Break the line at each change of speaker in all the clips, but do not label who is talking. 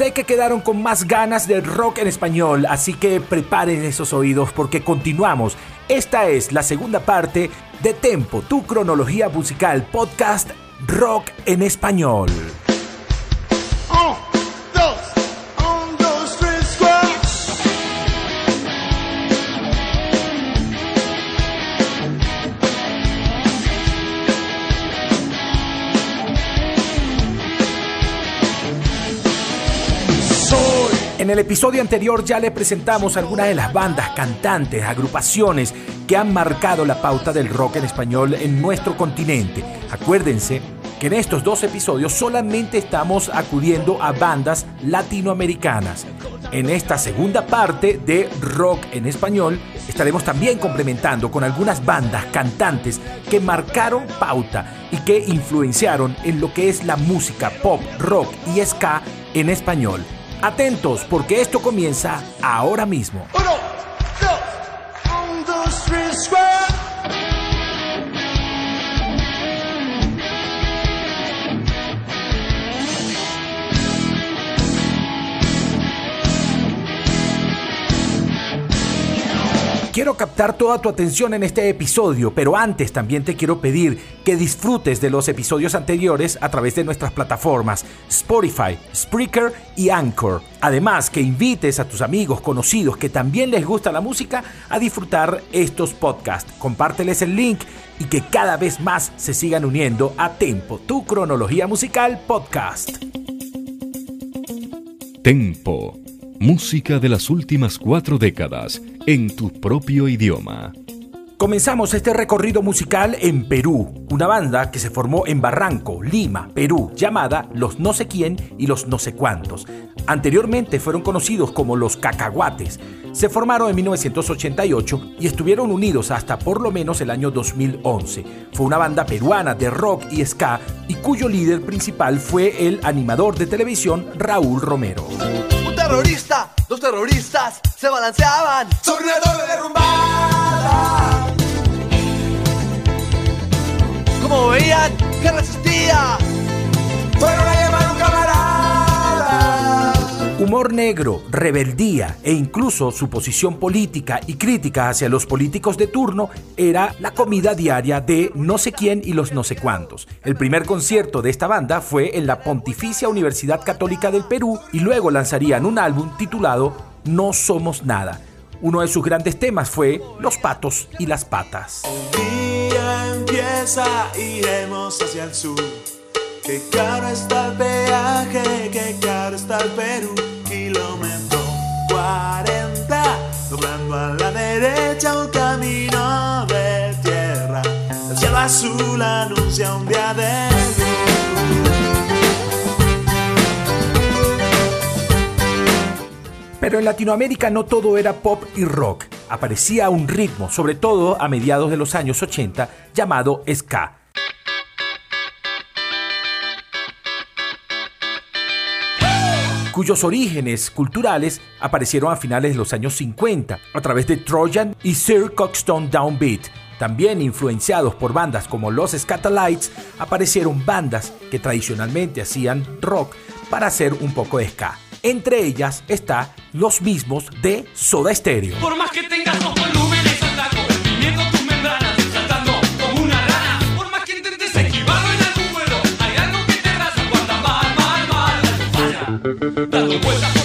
Sé que quedaron con más ganas del rock en español, así que preparen esos oídos porque continuamos. Esta es la segunda parte de Tempo, tu cronología musical podcast rock en español. En el episodio anterior ya le presentamos algunas de las bandas, cantantes, agrupaciones que han marcado la pauta del rock en español en nuestro continente. Acuérdense que en estos dos episodios solamente estamos acudiendo a bandas latinoamericanas. En esta segunda parte de rock en español estaremos también complementando con algunas bandas, cantantes que marcaron pauta y que influenciaron en lo que es la música pop, rock y ska en español. Atentos porque esto comienza ahora mismo. Quiero captar toda tu atención en este episodio, pero antes también te quiero pedir que disfrutes de los episodios anteriores a través de nuestras plataformas Spotify, Spreaker y Anchor. Además, que invites a tus amigos, conocidos que también les gusta la música a disfrutar estos podcasts. Compárteles el link y que cada vez más se sigan uniendo a Tempo, tu cronología musical podcast.
Tempo Música de las últimas cuatro décadas en tu propio idioma.
Comenzamos este recorrido musical en Perú, una banda que se formó en Barranco, Lima, Perú, llamada Los No sé quién y Los No sé cuántos. Anteriormente fueron conocidos como Los Cacahuates. Se formaron en 1988 y estuvieron unidos hasta por lo menos el año 2011. Fue una banda peruana de rock y ska y cuyo líder principal fue el animador de televisión Raúl Romero
terrorista, dos terroristas se balanceaban sobre una torre derrumbada. Como veían que resistía, fueron
Humor negro, rebeldía e incluso su posición política y crítica hacia los políticos de turno era la comida diaria de no sé quién y los no sé cuántos. El primer concierto de esta banda fue en la Pontificia Universidad Católica del Perú y luego lanzarían un álbum titulado No Somos Nada. Uno de sus grandes temas fue Los patos y las patas.
Empieza, iremos hacia el sur. Qué caro está el peaje, qué caro está el Perú. Doblando a la derecha un camino de tierra. El cielo azul anuncia un día de
Pero en Latinoamérica no todo era pop y rock. Aparecía un ritmo, sobre todo a mediados de los años 80, llamado ska cuyos orígenes culturales aparecieron a finales de los años 50 a través de Trojan y Sir Coxstone Downbeat. También influenciados por bandas como los Scatalites, aparecieron bandas que tradicionalmente hacían rock para hacer un poco de ska. Entre ellas está los mismos de Soda Stereo.
Por más que tengas vueltas por tu cuarto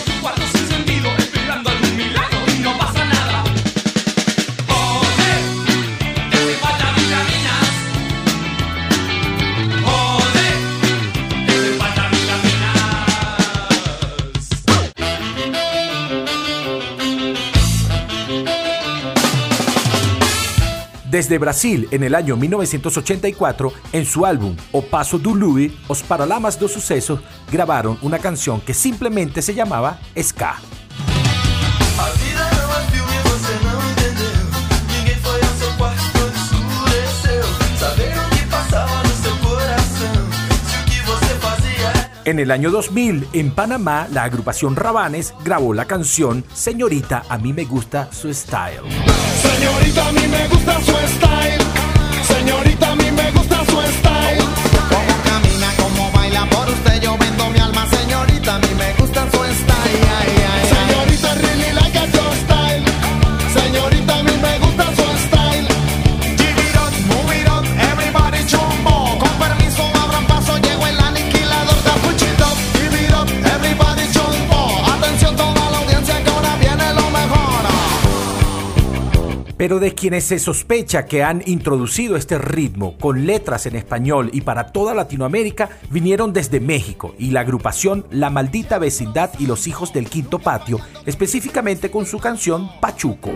Desde Brasil, en el año 1984, en su álbum O Paso do Louis, Os Paralamas do Suceso grabaron una canción que simplemente se llamaba Ska. En el año 2000, en Panamá, la agrupación Rabanes grabó la canción Señorita, a mí me gusta su style.
Señorita, a mí me gusta su style.
Pero de quienes se sospecha que han introducido este ritmo con letras en español y para toda Latinoamérica vinieron desde México y la agrupación La Maldita Vecindad y los Hijos del Quinto Patio, específicamente con su canción Pachuco.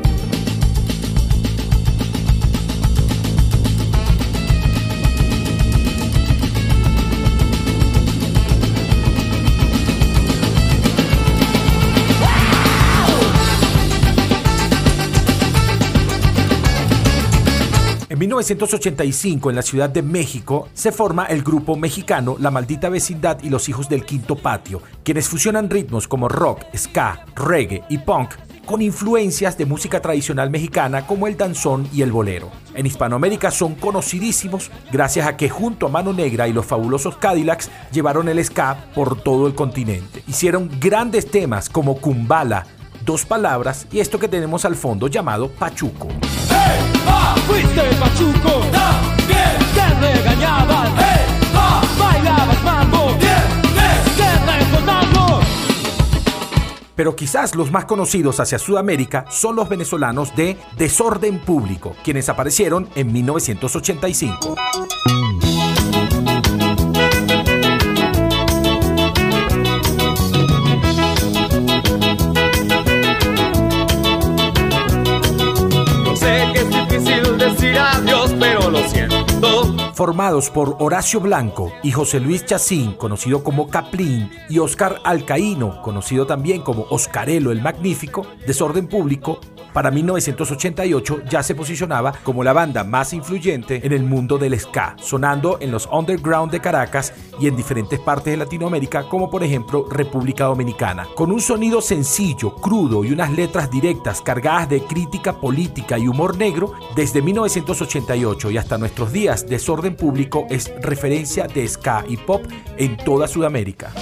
1985, en la Ciudad de México, se forma el grupo mexicano La Maldita Vecindad y los Hijos del Quinto Patio, quienes fusionan ritmos como rock, ska, reggae y punk con influencias de música tradicional mexicana como el danzón y el bolero. En Hispanoamérica son conocidísimos gracias a que junto a Mano Negra y los fabulosos Cadillacs llevaron el ska por todo el continente. Hicieron grandes temas como Kumbala, Dos Palabras y esto que tenemos al fondo llamado Pachuco.
Fuiste pachuco, también. Te regañaban, bailabas mambo, te recordamos.
Pero quizás los más conocidos hacia Sudamérica son los venezolanos de Desorden Público, quienes aparecieron en 1985. Formados por Horacio Blanco y José Luis Chacín, conocido como Caplín, y Oscar Alcaíno, conocido también como Oscarelo el Magnífico, Desorden Público, para 1988 ya se posicionaba como la banda más influyente en el mundo del ska, sonando en los underground de Caracas y en diferentes partes de Latinoamérica, como por ejemplo República Dominicana. Con un sonido sencillo, crudo y unas letras directas cargadas de crítica política y humor negro, desde 1988 y hasta nuestros días, Desorden Público es referencia de ska y pop en toda Sudamérica.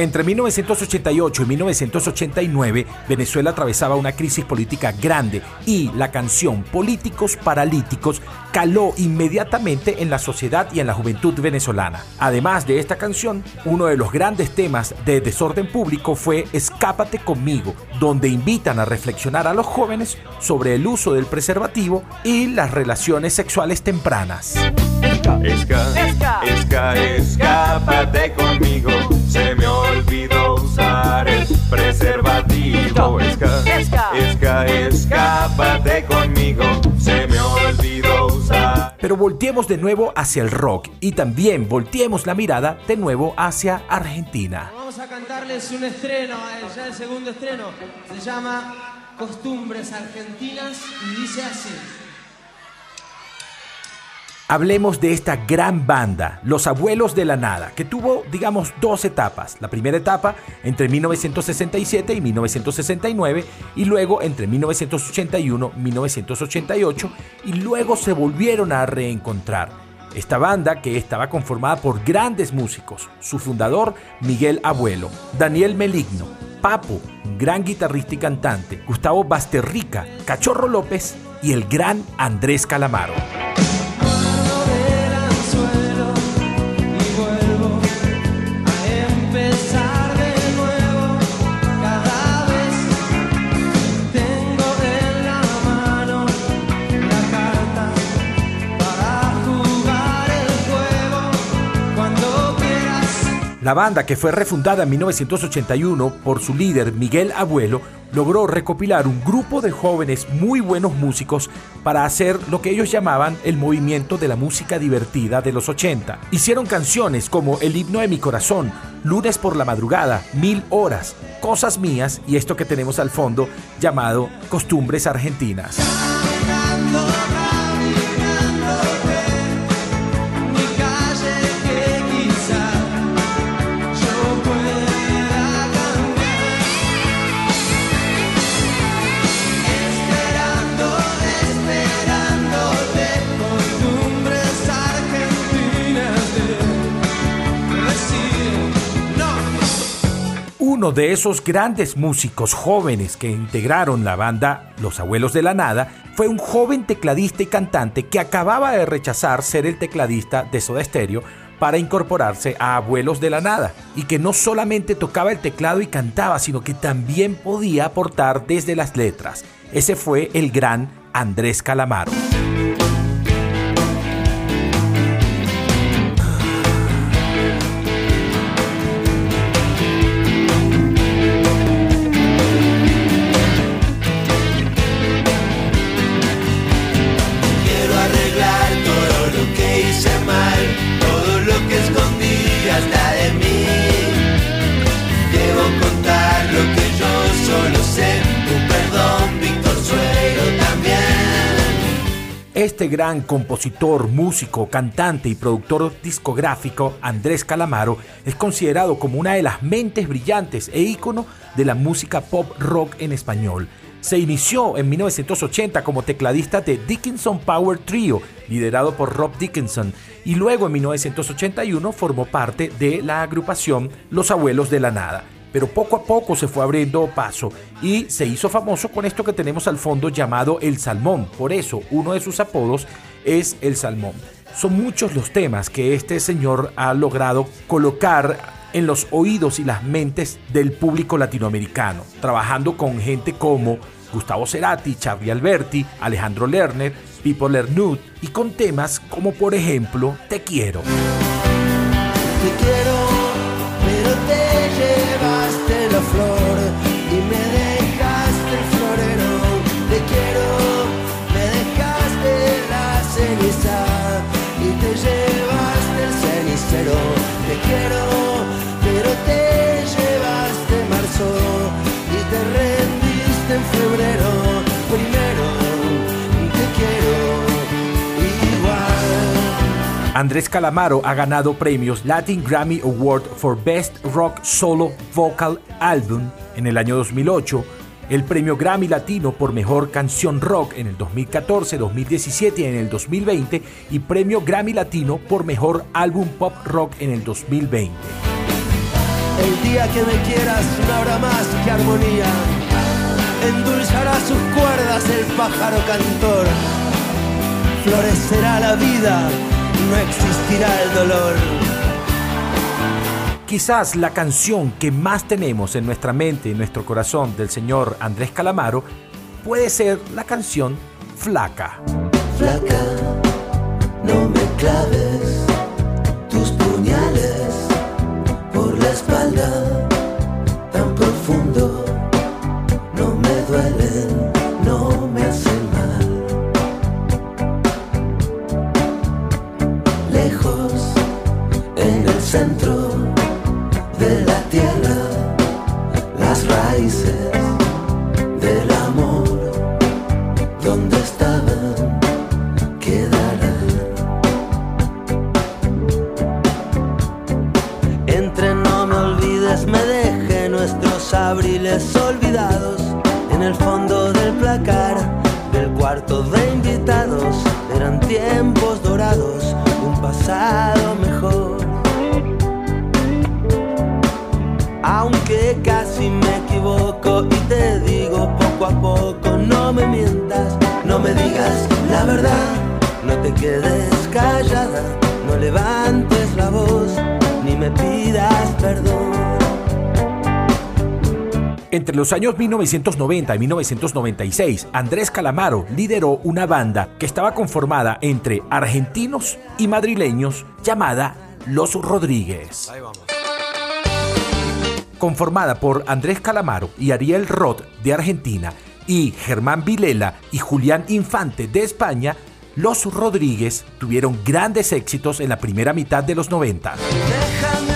Entre 1988 y 1989, Venezuela atravesaba una crisis política grande y la canción Políticos Paralíticos caló inmediatamente en la sociedad y en la juventud venezolana. Además de esta canción, uno de los grandes temas de desorden público fue Escápate conmigo, donde invitan a reflexionar a los jóvenes sobre el uso del preservativo y las relaciones sexuales tempranas.
Esca, esca, escápate conmigo. Se me olvidó usar el preservativo. Esca, esca, escápate conmigo. Se me olvidó usar.
Pero volteemos de nuevo hacia el rock y también volteemos la mirada de nuevo hacia Argentina.
Vamos a cantarles un estreno, eh, ya el segundo estreno. Se llama Costumbres Argentinas y dice así.
Hablemos de esta gran banda, Los Abuelos de la Nada, que tuvo, digamos, dos etapas. La primera etapa entre 1967 y 1969 y luego entre 1981 y 1988 y luego se volvieron a reencontrar. Esta banda que estaba conformada por grandes músicos, su fundador Miguel Abuelo, Daniel Meligno, Papo, gran guitarrista y cantante, Gustavo Basterrica, Cachorro López y el gran Andrés Calamaro.
La
banda, que fue refundada en 1981 por su líder Miguel Abuelo, logró recopilar un grupo de jóvenes muy buenos músicos para hacer lo que ellos llamaban el movimiento de la música divertida de los 80. Hicieron canciones como El himno de mi corazón, Lunes por la madrugada, Mil horas, Cosas mías y esto que tenemos al fondo llamado Costumbres argentinas. Uno de esos grandes músicos jóvenes que integraron la banda Los Abuelos de la Nada fue un joven tecladista y cantante que acababa de rechazar ser el tecladista de Soda Stereo para incorporarse a Abuelos de la Nada y que no solamente tocaba el teclado y cantaba, sino que también podía aportar desde las letras. Ese fue el gran Andrés Calamaro. Este gran compositor, músico, cantante y productor discográfico, Andrés Calamaro, es considerado como una de las mentes brillantes e ícono de la música pop rock en español. Se inició en 1980 como tecladista de Dickinson Power Trio, liderado por Rob Dickinson, y luego en 1981 formó parte de la agrupación Los Abuelos de la Nada. Pero poco a poco se fue abriendo paso y se hizo famoso con esto que tenemos al fondo llamado El Salmón. Por eso uno de sus apodos es El Salmón. Son muchos los temas que este señor ha logrado colocar en los oídos y las mentes del público latinoamericano, trabajando con gente como Gustavo Cerati, Charlie Alberti, Alejandro Lerner, Pipo Lernut y con temas como por ejemplo Te quiero.
Te quiero, y te rendiste en febrero. Primero, te quiero igual.
Andrés Calamaro ha ganado premios Latin Grammy Award for Best Rock Solo Vocal Album en el año 2008, el premio Grammy Latino por Mejor Canción Rock en el 2014, 2017 y en el 2020 y premio Grammy Latino por Mejor Álbum Pop Rock en el 2020.
El día que me quieras no habrá más que armonía. Endulzará sus cuerdas el pájaro cantor. Florecerá la vida, no existirá el dolor.
Quizás la canción que más tenemos en nuestra mente y en nuestro corazón del señor Andrés Calamaro puede ser la canción Flaca.
Flaca, no me claves la la verdad, no te quedes callada, no levantes la voz, ni me pidas perdón.
Entre los años 1990 y 1996, Andrés Calamaro lideró una banda que estaba conformada entre argentinos y madrileños llamada Los Rodríguez. Conformada por Andrés Calamaro y Ariel Roth de Argentina y Germán Vilela y Julián Infante de España, Los Rodríguez tuvieron grandes éxitos en la primera mitad de los 90.
Déjame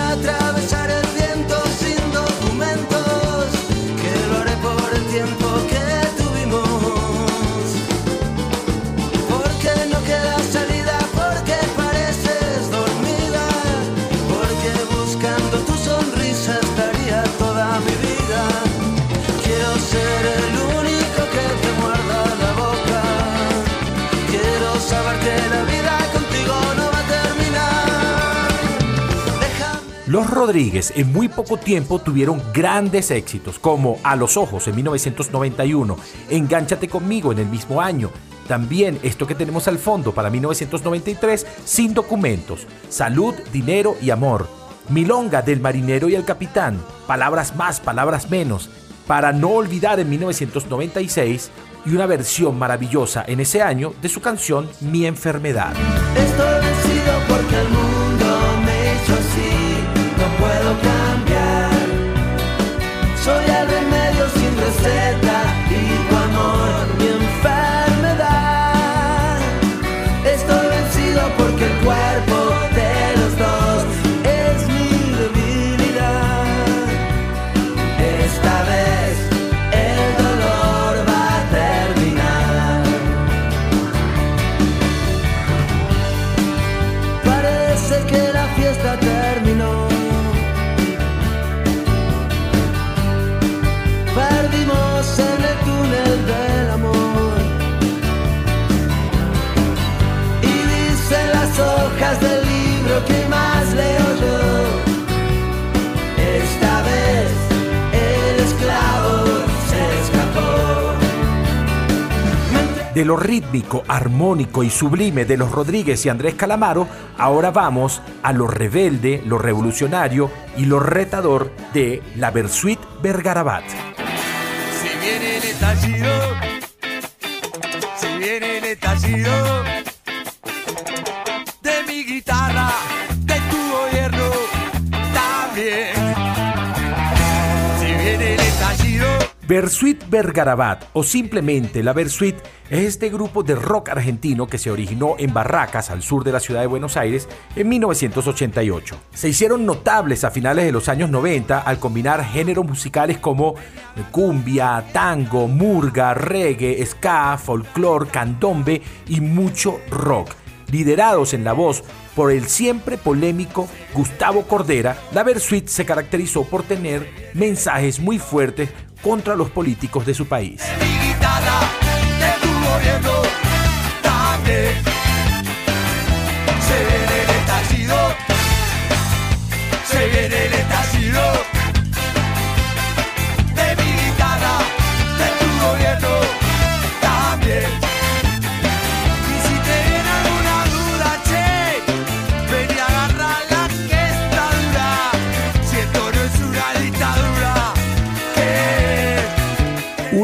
Los Rodríguez en muy poco tiempo tuvieron grandes éxitos como A los Ojos en 1991, Engánchate conmigo en el mismo año, también esto que tenemos al fondo para 1993, Sin documentos, Salud, Dinero y Amor, Milonga del Marinero y el Capitán, Palabras más, Palabras menos, para no olvidar en 1996 y una versión maravillosa en ese año de su canción Mi enfermedad. Lo rítmico, armónico y sublime de los Rodríguez y Andrés Calamaro, ahora vamos a lo rebelde, lo revolucionario y lo retador de la Versuit Vergarabat.
Si viene el si viene el
Versuit Vergarabat o simplemente la Versuit es este grupo de rock argentino que se originó en Barracas, al sur de la ciudad de Buenos Aires, en 1988. Se hicieron notables a finales de los años 90 al combinar géneros musicales como cumbia, tango, murga, reggae, ska, folclore, candombe y mucho rock. Liderados en la voz por el siempre polémico Gustavo Cordera, la Versuit se caracterizó por tener mensajes muy fuertes contra los políticos de su país.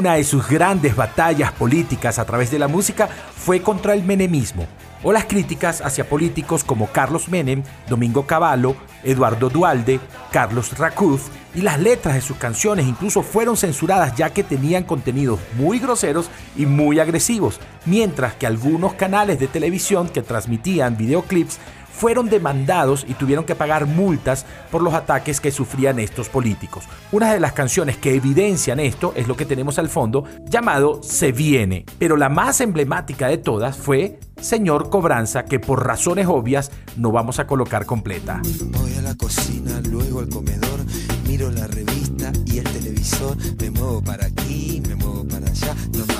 Una
de sus grandes batallas políticas a través de la música fue contra el menemismo, o las críticas hacia políticos como Carlos Menem, Domingo Cavallo, Eduardo Dualde, Carlos Racuz, y las letras de sus canciones incluso fueron censuradas ya que tenían contenidos muy groseros y muy agresivos, mientras que algunos canales de televisión que transmitían videoclips fueron demandados y tuvieron que pagar multas por los ataques que sufrían estos políticos. Una de las canciones que evidencian esto es lo que tenemos al fondo, llamado Se viene, pero la más emblemática de todas fue Señor Cobranza, que por razones obvias no vamos a colocar completa.
Voy a la cocina, luego al comedor, miro la revista y el televisor, me muevo para aquí, me muevo para allá, no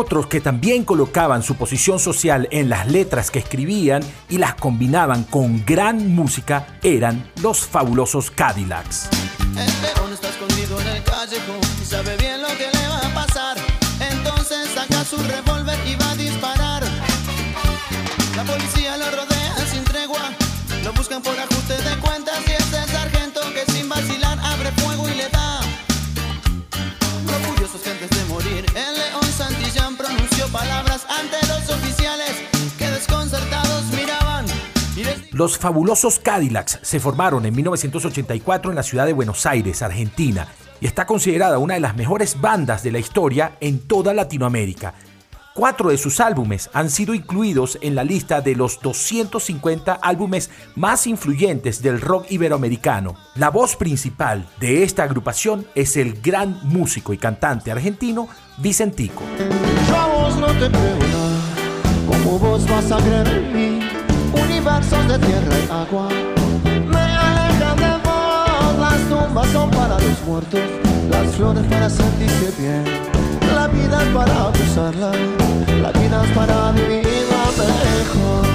Otros que también colocaban su posición social en las letras que escribían y las combinaban con gran música eran los fabulosos Cadillacs.
El está escondido en el callejón y sabe bien lo que le va a pasar. Entonces saca su revólver y va a disparar. La policía lo rodea sin tregua. Lo buscan por ajuste de cuentas y es el Los
fabulosos Cadillacs se formaron en 1984 en la ciudad de Buenos Aires, Argentina, y está considerada una de las mejores bandas de la historia en toda Latinoamérica. Cuatro de sus álbumes han sido incluidos en la lista de los 250 álbumes más influyentes del rock iberoamericano. La voz principal de esta agrupación es el gran músico y cantante argentino Vicentico.
Universos de tierra y agua, me alejan de vos, las tumbas son para los muertos, las flores para sentirse bien, la vida es para abusarla, la vida es para vivirla mejor.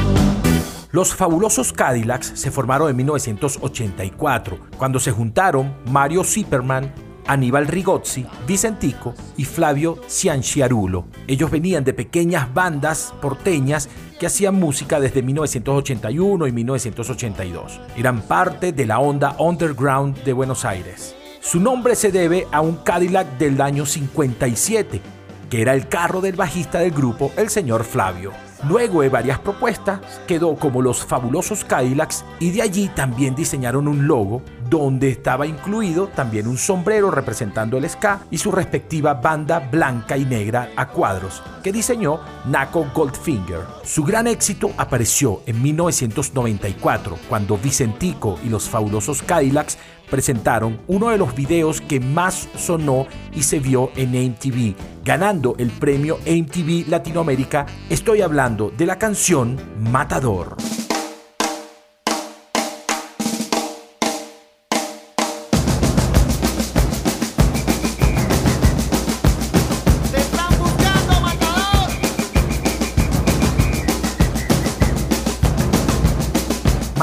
Los fabulosos Cadillacs se formaron en 1984, cuando se juntaron Mario Zipperman, Aníbal Rigozzi, Vicentico y Flavio Cianciarulo. Ellos venían de pequeñas bandas porteñas que hacían música desde 1981 y 1982. Eran parte de la onda underground de Buenos Aires. Su nombre se debe a un Cadillac del año 57, que era el carro del bajista del grupo, el señor Flavio. Luego de varias propuestas, quedó como los fabulosos Cadillacs y de allí también diseñaron un logo donde estaba incluido también un sombrero representando el ska y su respectiva banda blanca y negra a cuadros que diseñó Naco Goldfinger. Su gran éxito apareció en 1994 cuando Vicentico y los fabulosos Cadillacs presentaron uno de los videos que más sonó y se vio en MTV, ganando el premio MTV Latinoamérica. Estoy hablando de la canción Matador.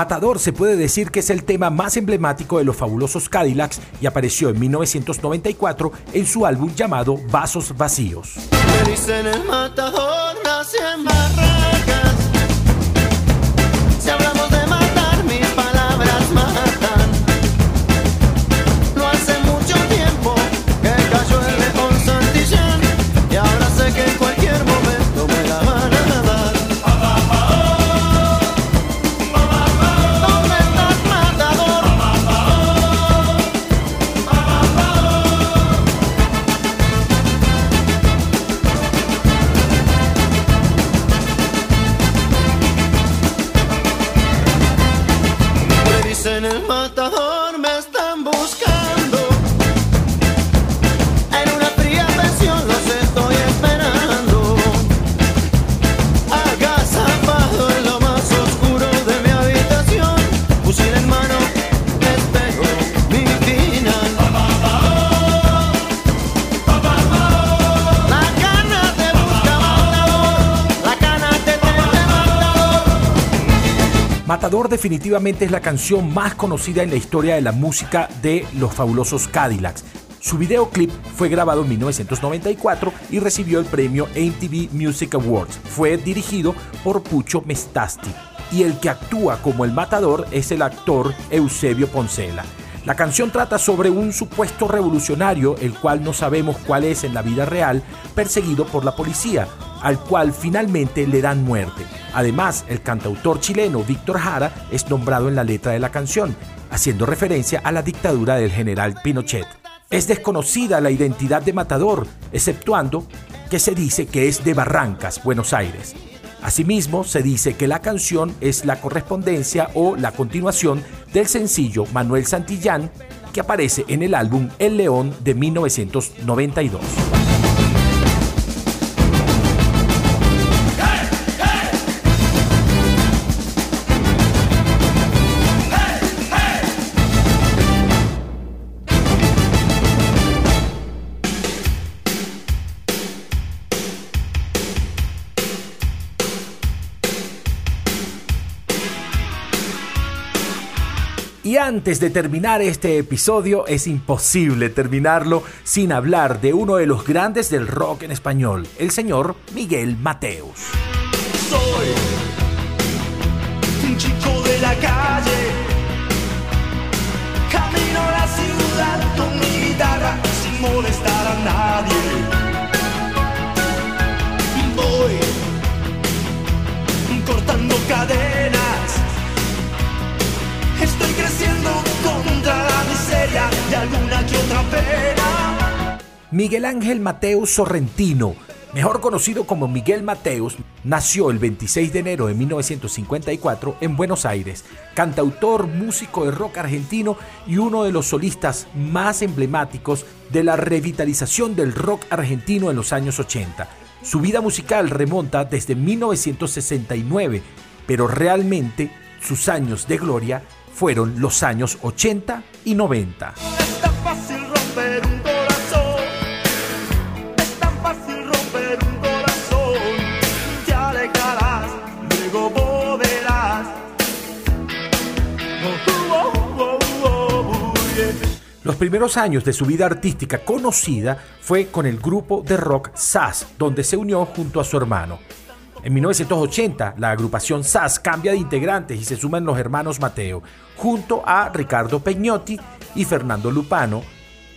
Matador se puede decir que es el tema más emblemático de los fabulosos Cadillacs y apareció en 1994 en su álbum llamado Vasos Vacíos.
Matador
definitivamente es la canción más conocida en la historia de la música de los fabulosos Cadillacs. Su videoclip fue grabado en 1994 y recibió el premio MTV Music Awards. Fue dirigido por Pucho Mestasti y el que actúa como el matador es el actor Eusebio Poncela. La canción trata sobre un supuesto revolucionario, el cual no sabemos cuál es en la vida real, perseguido por la policía, al cual finalmente le dan muerte. Además, el cantautor chileno Víctor Jara es nombrado en la letra de la canción, haciendo referencia a la dictadura del general Pinochet. Es desconocida la identidad de Matador, exceptuando que se dice que es de Barrancas, Buenos Aires. Asimismo, se dice que la canción es la correspondencia o la continuación del sencillo Manuel Santillán que aparece en el álbum El León de 1992. Antes de terminar este episodio, es imposible terminarlo sin hablar de uno de los grandes del rock en español, el señor Miguel Mateus.
Soy un chico de la calle. Camino a la ciudad con mi guitarra sin molestar a nadie. Voy cortando cadenas. De alguna otra.
Miguel Ángel Mateus Sorrentino Mejor conocido como Miguel Mateos, nació el 26 de enero de 1954 en Buenos Aires, cantautor, músico de rock argentino y uno de los solistas más emblemáticos de la revitalización del rock argentino en los años 80. Su vida musical remonta desde 1969, pero realmente sus años de gloria fueron los años 80 y 90.
Es tan fácil romper un corazón. Es tan fácil romper un corazón. Te alejarás, luego volverás. Yeah.
Los primeros años de su vida artística conocida fue con el grupo de rock SAS, donde se unió junto a su hermano. En 1980, la agrupación SAS cambia de integrantes y se suman los hermanos Mateo. Junto a Ricardo Peñotti y Fernando Lupano,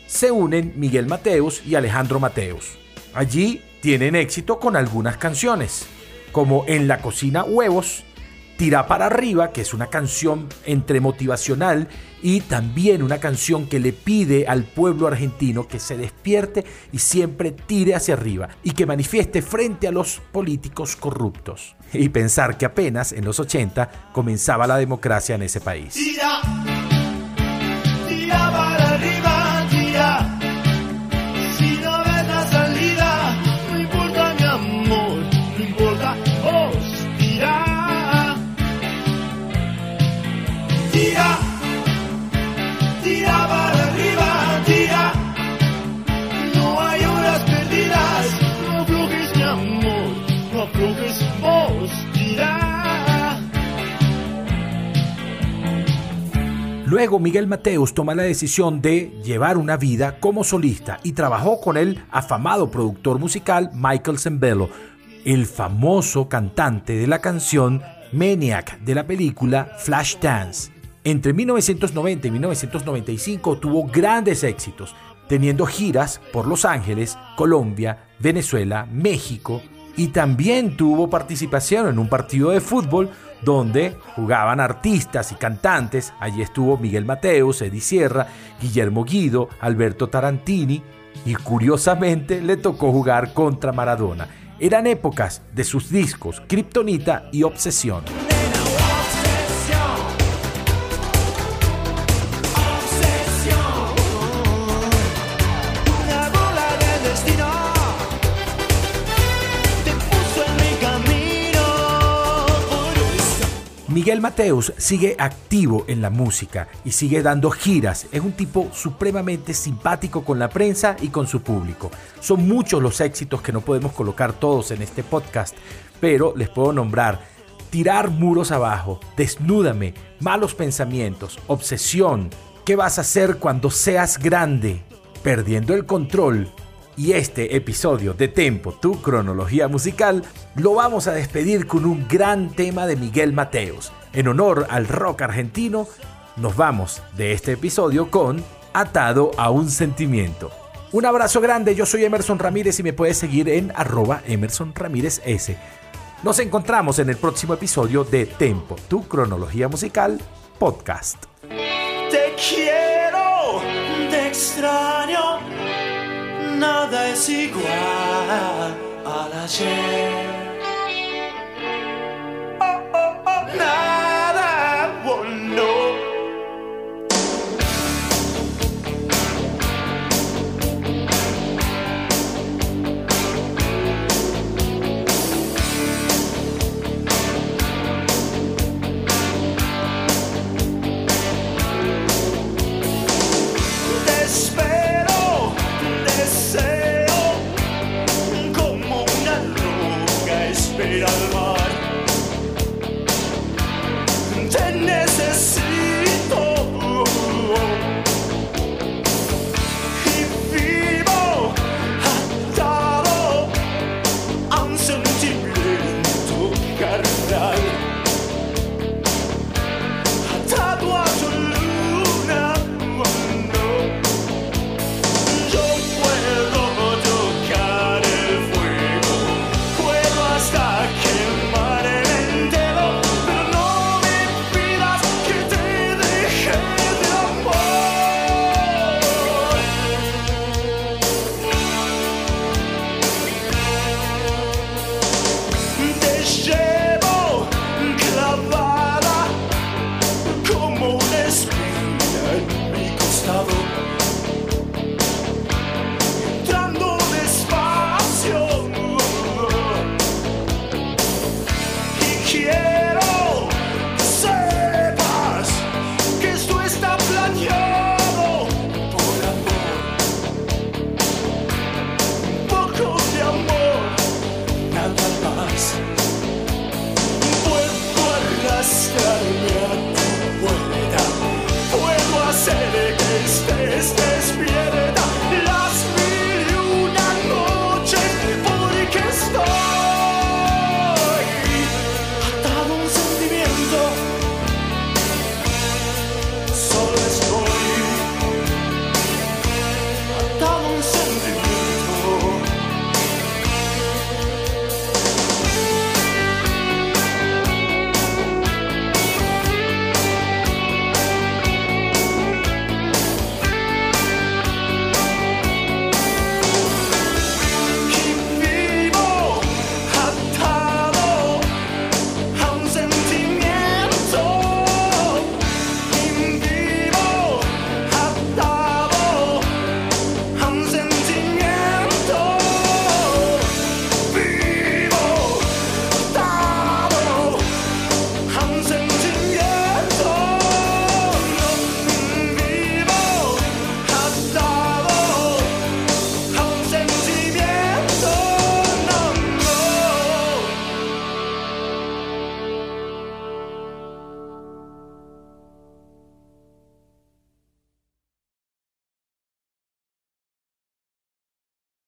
se unen Miguel Mateos y Alejandro Mateos. Allí tienen éxito con algunas canciones, como En la cocina huevos, Tira para arriba, que es una canción entre motivacional y también una canción que le pide al pueblo argentino que se despierte y siempre tire hacia arriba y que manifieste frente a los políticos corruptos. Y pensar que apenas en los 80 comenzaba la democracia en ese país. Luego Miguel Mateos toma la decisión de llevar una vida como solista y trabajó con el afamado productor musical Michael Zembello, el famoso cantante de la canción Maniac de la película Flashdance. Entre 1990 y 1995 tuvo grandes éxitos, teniendo giras por Los Ángeles, Colombia, Venezuela, México y también tuvo participación en un partido de fútbol donde jugaban artistas y cantantes. Allí estuvo Miguel Mateos, Eddie Sierra, Guillermo Guido, Alberto Tarantini y curiosamente le tocó jugar contra Maradona. Eran épocas de sus discos Kryptonita y Obsesión. Miguel Mateos sigue activo en la música y sigue dando giras. Es un tipo supremamente simpático con la prensa y con su público. Son muchos los éxitos que no podemos colocar todos en este podcast, pero les puedo nombrar Tirar muros abajo, Desnúdame, Malos pensamientos, Obsesión, ¿Qué vas a hacer cuando seas grande? Perdiendo el control. Y este episodio de Tempo, tu cronología musical, lo vamos a despedir con un gran tema de Miguel Mateos. En honor al rock argentino, nos vamos de este episodio con Atado a un sentimiento. Un abrazo grande, yo soy Emerson Ramírez y me puedes seguir en arroba Emerson Ramírez S. Nos encontramos en el próximo episodio de Tempo, tu cronología musical podcast.
te quiero, te extraño. nada es igual al ayer. Oh, oh, oh, nada.